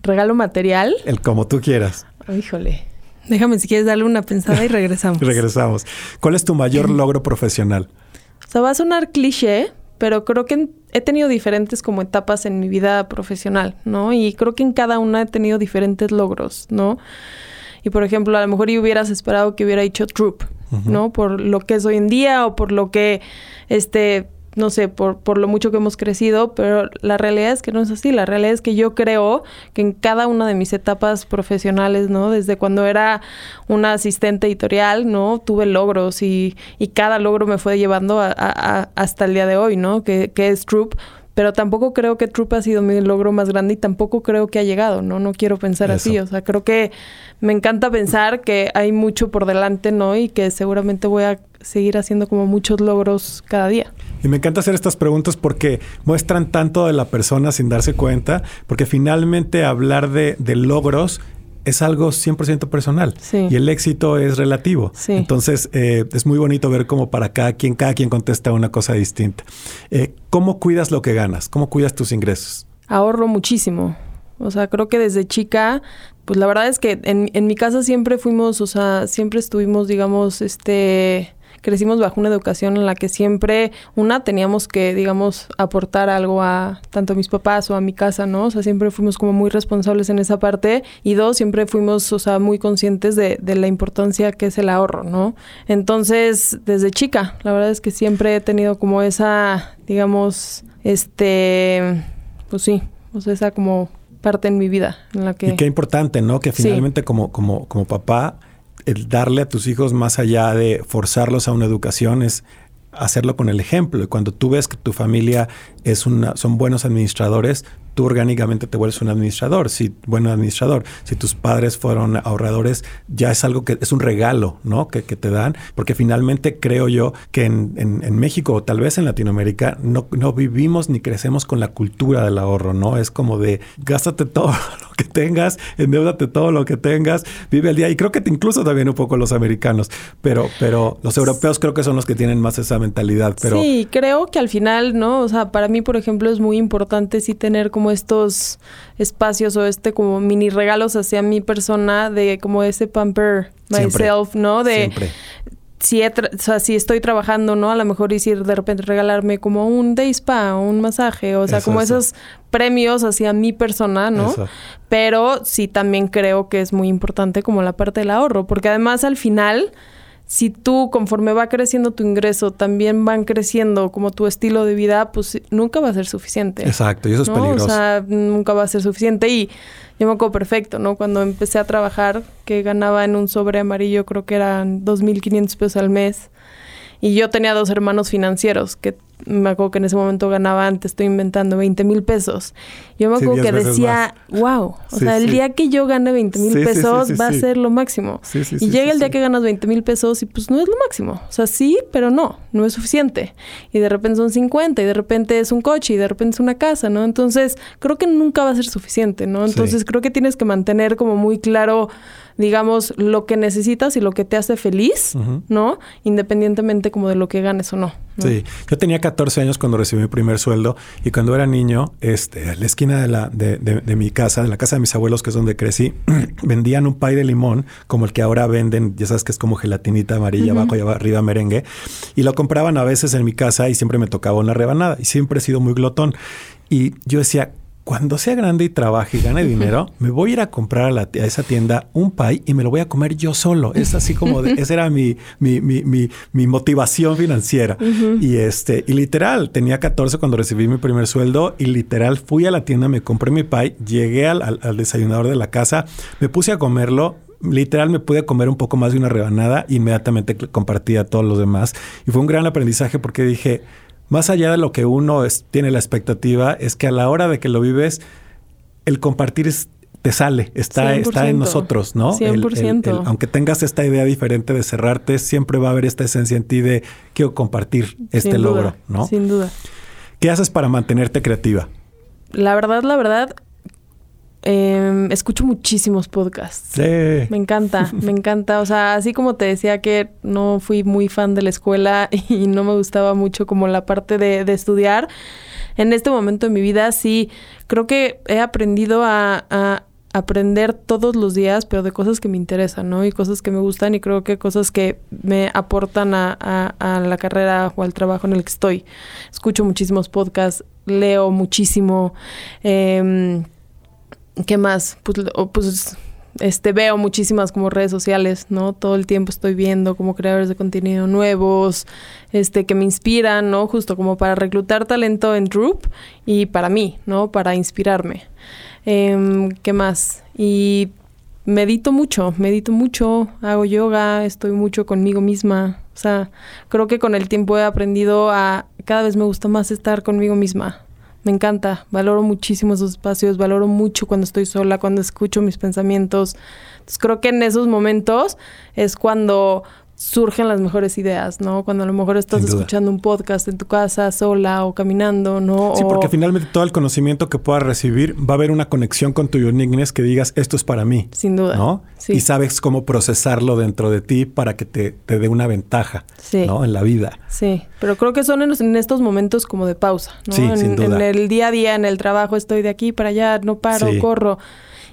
¿Regalo material? El como tú quieras. híjole. Déjame si quieres darle una pensada y regresamos. regresamos. ¿Cuál es tu mayor logro profesional? O sea, va a sonar cliché, pero creo que he tenido diferentes como etapas en mi vida profesional, ¿no? Y creo que en cada una he tenido diferentes logros, ¿no? Y por ejemplo, a lo mejor yo hubieras esperado que hubiera hecho Troop, ¿no? Por lo que es hoy en día o por lo que este no sé, por, por lo mucho que hemos crecido, pero la realidad es que no es así. La realidad es que yo creo que en cada una de mis etapas profesionales, ¿no? Desde cuando era una asistente editorial, ¿no? Tuve logros y, y cada logro me fue llevando a, hasta el día de hoy, ¿no? Que, que es Troop pero tampoco creo que Troop ha sido mi logro más grande y tampoco creo que ha llegado, ¿no? No quiero pensar así, o sea, creo que me encanta pensar que hay mucho por delante, ¿no? Y que seguramente voy a seguir haciendo como muchos logros cada día. Y me encanta hacer estas preguntas porque muestran tanto de la persona sin darse cuenta, porque finalmente hablar de, logros es algo 100% personal y el éxito es relativo. Entonces eh, es muy bonito ver cómo para cada quien, cada quien contesta una cosa distinta. Eh, ¿Cómo cuidas lo que ganas? ¿Cómo cuidas tus ingresos? Ahorro muchísimo. O sea, creo que desde chica, pues la verdad es que en, en mi casa siempre fuimos, o sea, siempre estuvimos, digamos, este crecimos bajo una educación en la que siempre, una, teníamos que, digamos, aportar algo a tanto a mis papás o a mi casa, ¿no? O sea, siempre fuimos como muy responsables en esa parte. Y dos, siempre fuimos, o sea, muy conscientes de, de la importancia que es el ahorro, ¿no? Entonces, desde chica, la verdad es que siempre he tenido como esa, digamos, este, pues sí, o sea, esa como parte en mi vida en la que... Y qué importante, ¿no? Que finalmente como, como, como papá el darle a tus hijos más allá de forzarlos a una educación es hacerlo con el ejemplo. Y cuando tú ves que tu familia es una, son buenos administradores, tú orgánicamente te vuelves un administrador, si buen administrador. Si tus padres fueron ahorradores, ya es algo que es un regalo, ¿no? Que, te dan, porque finalmente creo yo que en, en, México o tal vez en Latinoamérica no, no vivimos ni crecemos con la cultura del ahorro, ¿no? Es como de gástate todo lo que tengas, endeudate todo lo que tengas, vive el día. Y creo que incluso también un poco los americanos, pero, pero los europeos creo que son los que tienen más esa mentalidad. Pero... Sí, creo que al final, ¿no? O sea, para mí, por ejemplo, es muy importante sí tener como estos espacios o este como mini regalos hacia mi persona de como ese pamper myself, ¿no? De si, o sea, si estoy trabajando, ¿no? A lo mejor si de repente regalarme como un day spa o un masaje, o sea, como esos premios hacia mi persona, ¿no? Pero sí también creo que es muy importante como la parte del ahorro, porque además al final si tú conforme va creciendo tu ingreso también van creciendo como tu estilo de vida, pues nunca va a ser suficiente. Exacto, y eso es peligroso. O sea, nunca va a ser suficiente y yo me acuerdo perfecto, ¿no? Cuando empecé a trabajar, que ganaba en un sobre amarillo, creo que eran 2.500 pesos al mes. Y yo tenía dos hermanos financieros que me acuerdo que en ese momento ganaba, antes estoy inventando, 20 mil pesos. Yo me acuerdo que decía, wow, o sea, el día que yo gane 20 mil pesos va a ser lo máximo. y llega el día que ganas 20 mil pesos y pues no es lo máximo. O sea, sí, pero no, no es suficiente. Y de repente son 50 y de repente es un coche y de repente es una casa, ¿no? Entonces, creo que nunca va a ser suficiente, ¿no? Entonces, creo que tienes que mantener como muy claro digamos, lo que necesitas y lo que te hace feliz, ¿no? Independientemente como de lo que ganes o no, Sí, yo tenía 14 años cuando recibí mi primer sueldo y cuando era niño, este, a la esquina de, la, de, de, mi casa, de la casa de mis abuelos, que es donde crecí, vendían un pay de limón como el que ahora venden, ya sabes que es como gelatinita amarilla abajo y arriba merengue, y lo compraban a veces en mi casa y siempre me tocaba una rebanada y siempre he sido muy glotón. Y yo decía, cuando sea grande y trabaje y gane dinero, me voy a ir a comprar a, la, a, esa tienda un pie y me lo voy a comer yo solo. Es así como de, esa era mi, mi, mi, mi, motivación financiera. Y este, y literal, tenía 14 cuando recibí mi primer sueldo y literal fui a la tienda, me compré mi pie, llegué al, al, desayunador de la casa, me puse a comerlo, literal me pude comer un poco más de una rebanada, inmediatamente compartí a todos los demás. Y fue un gran aprendizaje porque dije, más allá de lo que uno tiene la expectativa, es que a la hora de que lo vives, el compartir te sale, está, está en nosotros, ¿no? 100%. aunque tengas esta idea diferente de cerrarte, siempre va a haber esta esencia en ti de quiero compartir este logro, ¿no? Sin duda. ¿Qué haces para mantenerte creativa? La verdad, la verdad, Em, escucho muchísimos podcasts. Sí. Me encanta, me encanta. O sea, así como te decía que no fui muy fan de la escuela y no me gustaba mucho como la parte de, estudiar, en este momento de mi vida sí creo que he aprendido a, aprender todos los días, pero de cosas que me interesan, ¿no? Y cosas que me gustan y creo que cosas que me aportan a, a la carrera o al trabajo en el que estoy. Escucho muchísimos podcasts, leo muchísimo. Eh, ¿Qué más? Pues, pues este, veo muchísimas como redes sociales, ¿no? Todo el tiempo estoy viendo como creadores de contenido nuevos, este, que me inspiran, ¿no? Justo como para reclutar talento en Droop y para mí, ¿no? Para inspirarme. Em, ¿Qué más? Y medito mucho, medito mucho, hago yoga, estoy mucho conmigo misma. O sea, creo que con el tiempo he aprendido a cada vez me gusta más estar conmigo misma me encanta, valoro muchísimo esos espacios, valoro mucho cuando estoy sola, cuando escucho mis pensamientos. Entonces creo que en esos momentos es cuando surgen las mejores ideas, ¿no? Cuando a lo mejor estás escuchando un podcast en tu casa, sola o caminando, ¿no? Sí, porque finalmente todo el conocimiento que puedas recibir va a haber una conexión con tu uniqueness que digas, esto es para mí. Sin duda. ¿No? Y sabes cómo procesarlo dentro de ti para que te, dé una ventaja, ¿no? En la vida. Sí, pero creo que son en, estos momentos como de pausa, ¿no? Sí, sin duda. en el día a día, en el trabajo, estoy de aquí para allá, no paro, corro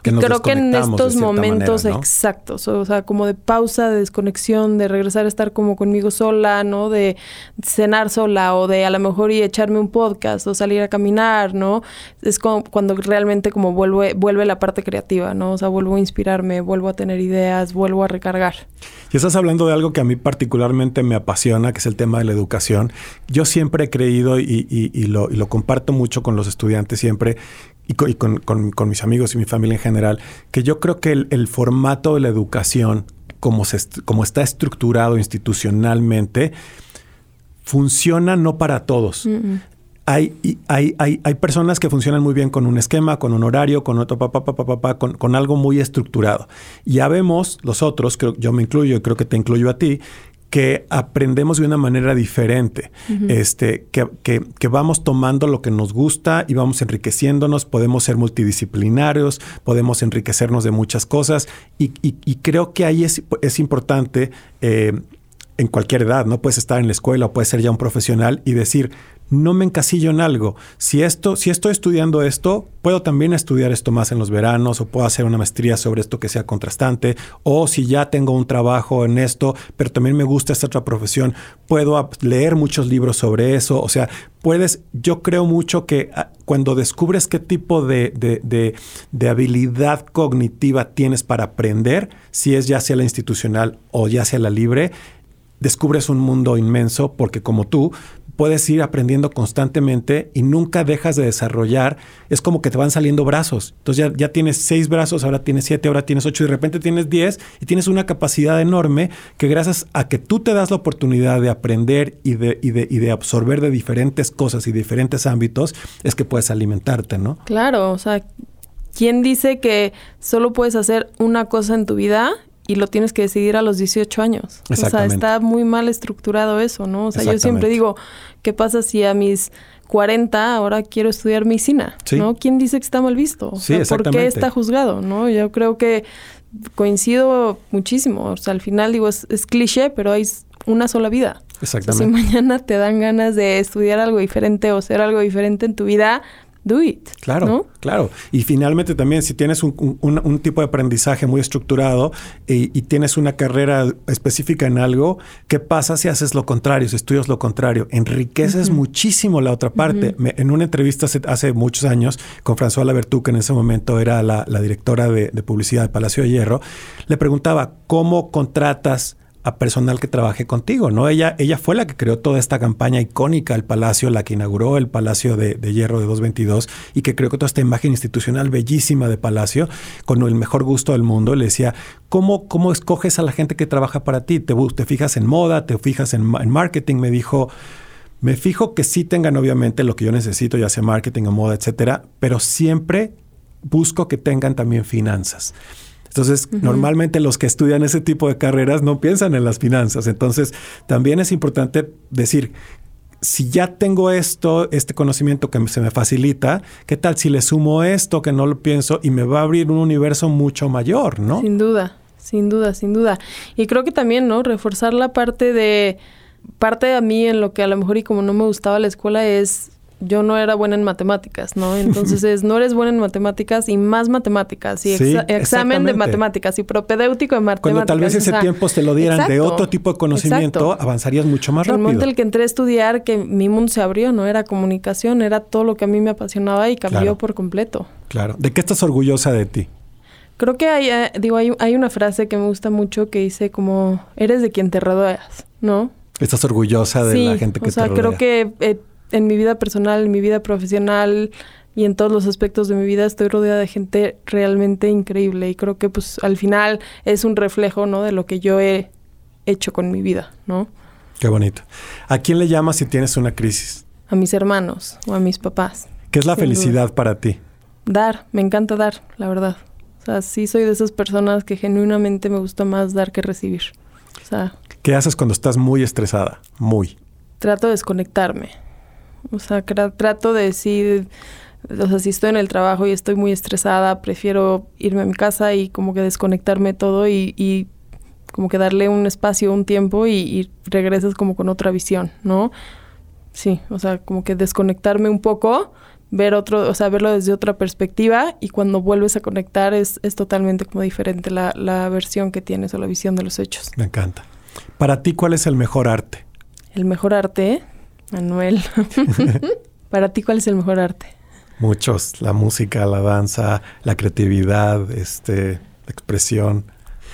creo que en estos momentos exactos, o sea, como de pausa, de desconexión, de regresar a estar como conmigo sola, ¿no? De cenar sola o de a lo mejor y echarme un podcast o salir a caminar, ¿no? Es como cuando realmente como vuelve, vuelve la parte creativa, ¿no? O sea, vuelvo a inspirarme, vuelvo a tener ideas, vuelvo a recargar. Y estás hablando de algo que a mí particularmente me apasiona, que es el tema de la educación. Yo siempre he creído y, y, lo, y lo comparto mucho con los estudiantes siempre, y, con, mis amigos y mi familia en general, que yo creo que el, formato de la educación, como, se, como está estructurado institucionalmente, funciona no para todos. Hay, hay, hay, hay, personas que funcionan muy bien con un esquema, con un horario, con otro papá, papá, papá, con, con algo muy estructurado. Ya vemos los otros, creo, yo me incluyo, y creo que te incluyo a ti, que aprendemos de una manera diferente, este, que, que, que, vamos tomando lo que nos gusta y vamos enriqueciéndonos, podemos ser multidisciplinarios, podemos enriquecernos de muchas cosas. Y, y, creo que ahí es, es importante eh, en cualquier edad, no puedes estar en la escuela o puedes ser ya un profesional y decir, no me encasillo en algo. Si esto, si estoy estudiando esto, puedo también estudiar esto más en los veranos o puedo hacer una maestría sobre esto que sea contrastante o si ya tengo un trabajo en esto, pero también me gusta esta otra profesión, puedo leer muchos libros sobre eso. O sea, puedes, yo creo mucho que ah, cuando descubres qué tipo de, de, de habilidad cognitiva tienes para aprender, si es ya sea la institucional o ya sea la libre, descubres un mundo inmenso porque como tú puedes ir aprendiendo constantemente y nunca dejas de desarrollar. Es como que te van saliendo brazos. Entonces ya, ya tienes seis brazos, ahora tienes siete, ahora tienes ocho y de repente tienes diez y tienes una capacidad enorme que gracias a que tú te das la oportunidad de aprender y de, y de, y de absorber de diferentes cosas y diferentes ámbitos, es que puedes alimentarte, ¿no? Claro, o sea, ¿quién dice que solo puedes hacer una cosa en tu vida y lo tienes que decidir a los 18 años. O sea, está muy mal estructurado eso, ¿no? O sea, yo siempre digo, ¿qué pasa si a mis 40 ahora quiero estudiar medicina? ¿No? ¿Quién dice que está mal visto? O sea, ¿por qué está juzgado? ¿No? Yo creo que coincido muchísimo. O sea, al final digo, es, cliché, pero hay una sola vida. Exactamente. si mañana te dan ganas de estudiar algo diferente o ser algo diferente en tu vida, do it. Claro, claro. Y finalmente también si tienes un, tipo de aprendizaje muy estructurado y, tienes una carrera específica en algo, ¿qué pasa si haces lo contrario, si estudias lo contrario? Enriqueces muchísimo la otra parte. en una entrevista hace, muchos años con François Labertu, que en ese momento era la, directora de, de publicidad de Palacio de Hierro, le preguntaba, ¿cómo contratas a personal que trabaje contigo, ¿no? Ella, ella fue la que creó toda esta campaña icónica el Palacio, la que inauguró el Palacio de, Hierro de 222 y que creó toda esta imagen institucional bellísima de Palacio, con el mejor gusto del mundo. Le decía, ¿cómo, cómo escoges a la gente que trabaja para ti? ¿Te, te fijas en moda? ¿Te fijas en, en marketing? Me dijo, me fijo que sí tengan obviamente lo que yo necesito, ya sea marketing o moda, etcétera, pero siempre busco que tengan también finanzas. Entonces, normalmente los que estudian ese tipo de carreras no piensan en las finanzas. Entonces, también es importante decir, si ya tengo esto, este conocimiento que se me facilita, ¿qué tal si le sumo esto que no lo pienso y me va a abrir un universo mucho mayor, ¿no? Sin duda, sin duda, sin duda. Y creo que también, ¿no? Reforzar la parte de, parte de a mí en lo que a lo mejor y como no me gustaba la escuela es yo no era buena en matemáticas, ¿no? Entonces es, no eres buena en matemáticas y más matemáticas y examen de matemáticas y propedéutico de matemáticas. Cuando tal vez ese tiempo te lo dieran de otro tipo de conocimiento, avanzarías mucho más rápido. El momento en el que entré a estudiar, que mi mundo se abrió, no era comunicación, era todo lo que a mí me apasionaba y cambió por completo. Claro. ¿De qué estás orgullosa de ti? Creo que hay, eh, digo, hay, hay una frase que me gusta mucho que dice como, eres de quien te rodeas, ¿no? Estás orgullosa de la gente que te rodea. O sea, creo que eh, en mi vida personal, en mi vida profesional y en todos los aspectos de mi vida estoy rodeada de gente realmente increíble y creo que pues al final es un reflejo, ¿no? De lo que yo he hecho con mi vida, ¿no? Qué bonito. ¿A quién le llamas si tienes una crisis? A mis hermanos o a mis papás. ¿Qué es la felicidad para ti? Dar, me encanta dar, la verdad. O sea, sí soy de esas personas que genuinamente me gusta más dar que recibir. O sea, ¿qué haces cuando estás muy estresada? Muy. Trato de desconectarme o sea, trato de decir, o sea, si estoy en el trabajo y estoy muy estresada, prefiero irme a mi casa y como que desconectarme todo y, como que darle un espacio, un tiempo y, y, regresas como con otra visión, ¿no? Sí, o sea, como que desconectarme un poco, ver otro, o sea, verlo desde otra perspectiva y cuando vuelves a conectar es, es totalmente como diferente la, la versión que tienes o la visión de los hechos. Me encanta. Para ti, ¿cuál es el mejor arte? El mejor arte, Manuel, para ti, ¿cuál es el mejor arte? Muchos, la música, la danza, la creatividad, este, la expresión.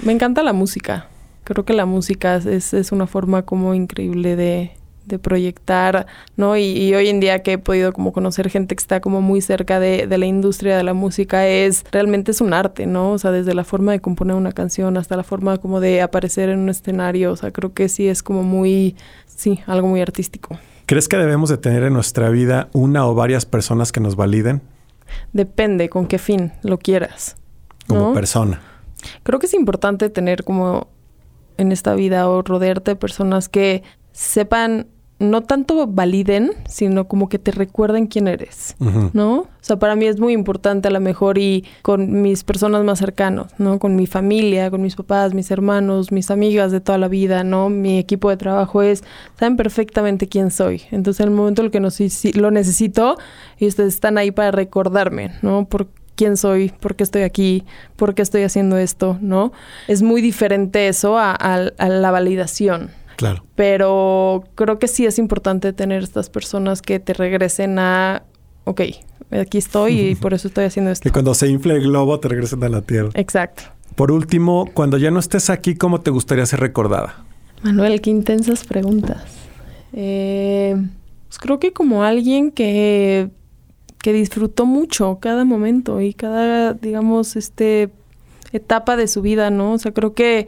Me encanta la música. Creo que la música es, es una forma como increíble de, de proyectar, ¿no? Y, hoy en día que he podido como conocer gente que está como muy cerca de, de, la industria de la música, es realmente es un arte, ¿no? O sea, desde la forma de componer una canción hasta la forma como de aparecer en un escenario, o sea, creo que sí es como muy, sí, algo muy artístico. ¿Crees que debemos de tener en nuestra vida una o varias personas que nos validen? Depende con qué fin lo quieras. Como persona. Creo que es importante tener como en esta vida o rodearte de personas que sepan no tanto validen, sino como que te recuerden quién eres, ¿no? O sea, para mí es muy importante a lo mejor y con mis personas más cercanas, ¿no? Con mi familia, con mis papás, mis hermanos, mis amigas de toda la vida, ¿no? Mi equipo de trabajo es, saben perfectamente quién soy. Entonces, en el momento en el que no, lo necesito, y ustedes están ahí para recordarme, ¿no? Por quién soy, por qué estoy aquí, por qué estoy haciendo esto, ¿no? Es muy diferente eso a la validación. Claro. Pero creo que sí es importante tener estas personas que te regresen a, ok, aquí estoy y por eso estoy haciendo esto. Que cuando se infle el globo te regresen a la Tierra. Exacto. Por último, cuando ya no estés aquí, ¿cómo te gustaría ser recordada? Manuel, qué intensas preguntas. Eh, pues creo que como alguien que, que disfrutó mucho cada momento y cada, digamos, este etapa de su vida, ¿no? O sea, creo que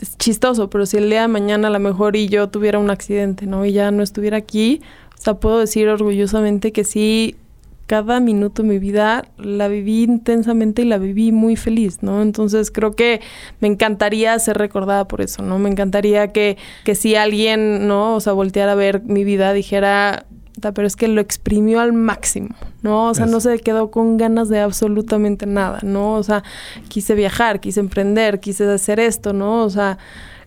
es chistoso, pero si el día de mañana a lo mejor y yo tuviera un accidente, ¿no? Y ya no estuviera aquí, o sea, puedo decir orgullosamente que sí, cada minuto de mi vida la viví intensamente y la viví muy feliz, ¿no? Entonces creo que me encantaría ser recordada por eso, ¿no? Me encantaría que, que si alguien, ¿no? O sea, volteara a ver mi vida, dijera, pero es que lo exprimió al máximo, ¿no? O sea, no se quedó con ganas de absolutamente nada, ¿no? O sea, quise viajar, quise emprender, quise hacer esto, ¿no? O sea,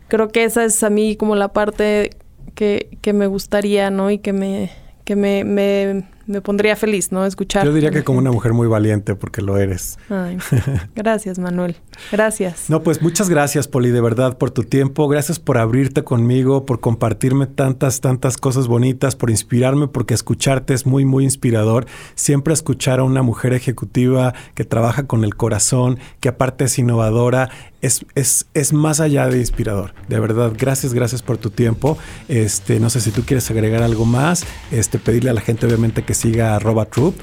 creo que esa es a mí como la parte que, que me gustaría, ¿no? Y que me, que me, me, me pondría feliz, ¿no? Escuchar. Yo diría que como una mujer muy valiente, porque lo eres. Ay, gracias, Manuel. Gracias. No, pues muchas gracias, Poli, de verdad, por tu tiempo. Gracias por abrirte conmigo, por compartirme tantas, tantas cosas bonitas, por inspirarme, porque escucharte es muy, muy inspirador. Siempre escuchar a una mujer ejecutiva que trabaja con el corazón, que aparte es innovadora, es, es, es, más allá de inspirador. De verdad, gracias, gracias por tu tiempo. Este, no sé si tú quieres agregar algo más. Este, pedirle a la gente, obviamente, que siga arroba troop.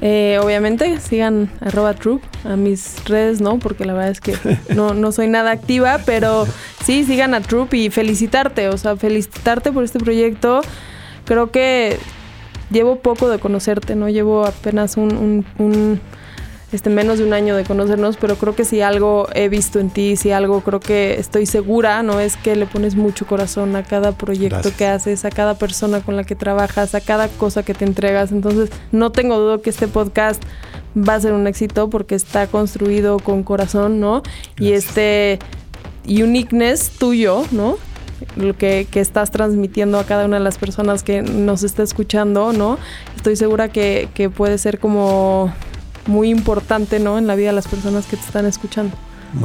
Eh, obviamente, sigan arroba troop a mis redes, ¿no? Porque la verdad es que no, no soy nada activa, pero sí, sigan a troop y felicitarte, o sea, felicitarte por este proyecto. Creo que llevo poco de conocerte, ¿no? Llevo apenas un, un este, menos de un año de conocernos, pero creo que si algo he visto en ti, si algo creo que estoy segura, ¿no? Es que le pones mucho corazón a cada proyecto que haces, a cada persona con la que trabajas, a cada cosa que te entregas. Entonces, no tengo duda que este podcast va a ser un éxito porque está construido con corazón, ¿no? Y este uniqueness tuyo, ¿no? lo que, que, estás transmitiendo a cada una de las personas que nos está escuchando, ¿no? Estoy segura que, que puede ser como muy importante, ¿no? En la vida de las personas que te están escuchando.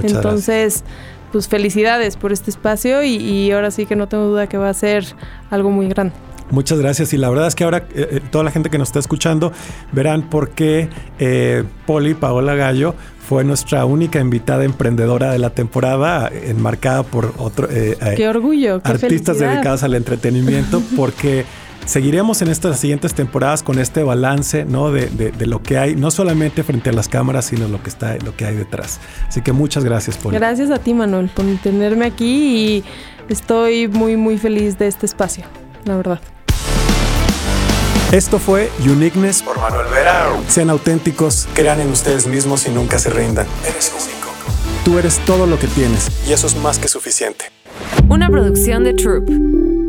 Entonces, pues felicidades por este espacio y, ahora sí que no tengo duda que va a ser algo muy grande. Muchas gracias. Y la verdad es que ahora eh, eh, toda la gente que nos está escuchando verán por qué eh, Poli Paola Gallo fue nuestra única invitada emprendedora de la temporada, enmarcada por otro qué orgullo, artistas dedicados al entretenimiento, porque Seguiremos en estas siguientes temporadas con este balance ¿no? de, de, lo que hay, no solamente frente a las cámaras, sino lo que, está, lo que hay detrás. Así que muchas gracias, por Gracias a ti, Manuel, por tenerme aquí y estoy muy, muy feliz de este espacio, la verdad. Esto fue Uniqueness por Manuel Vera. Sean auténticos, crean en ustedes mismos y nunca se rindan. Eres único. Tú eres todo lo que tienes. Y eso es más que suficiente. Una producción de Troop.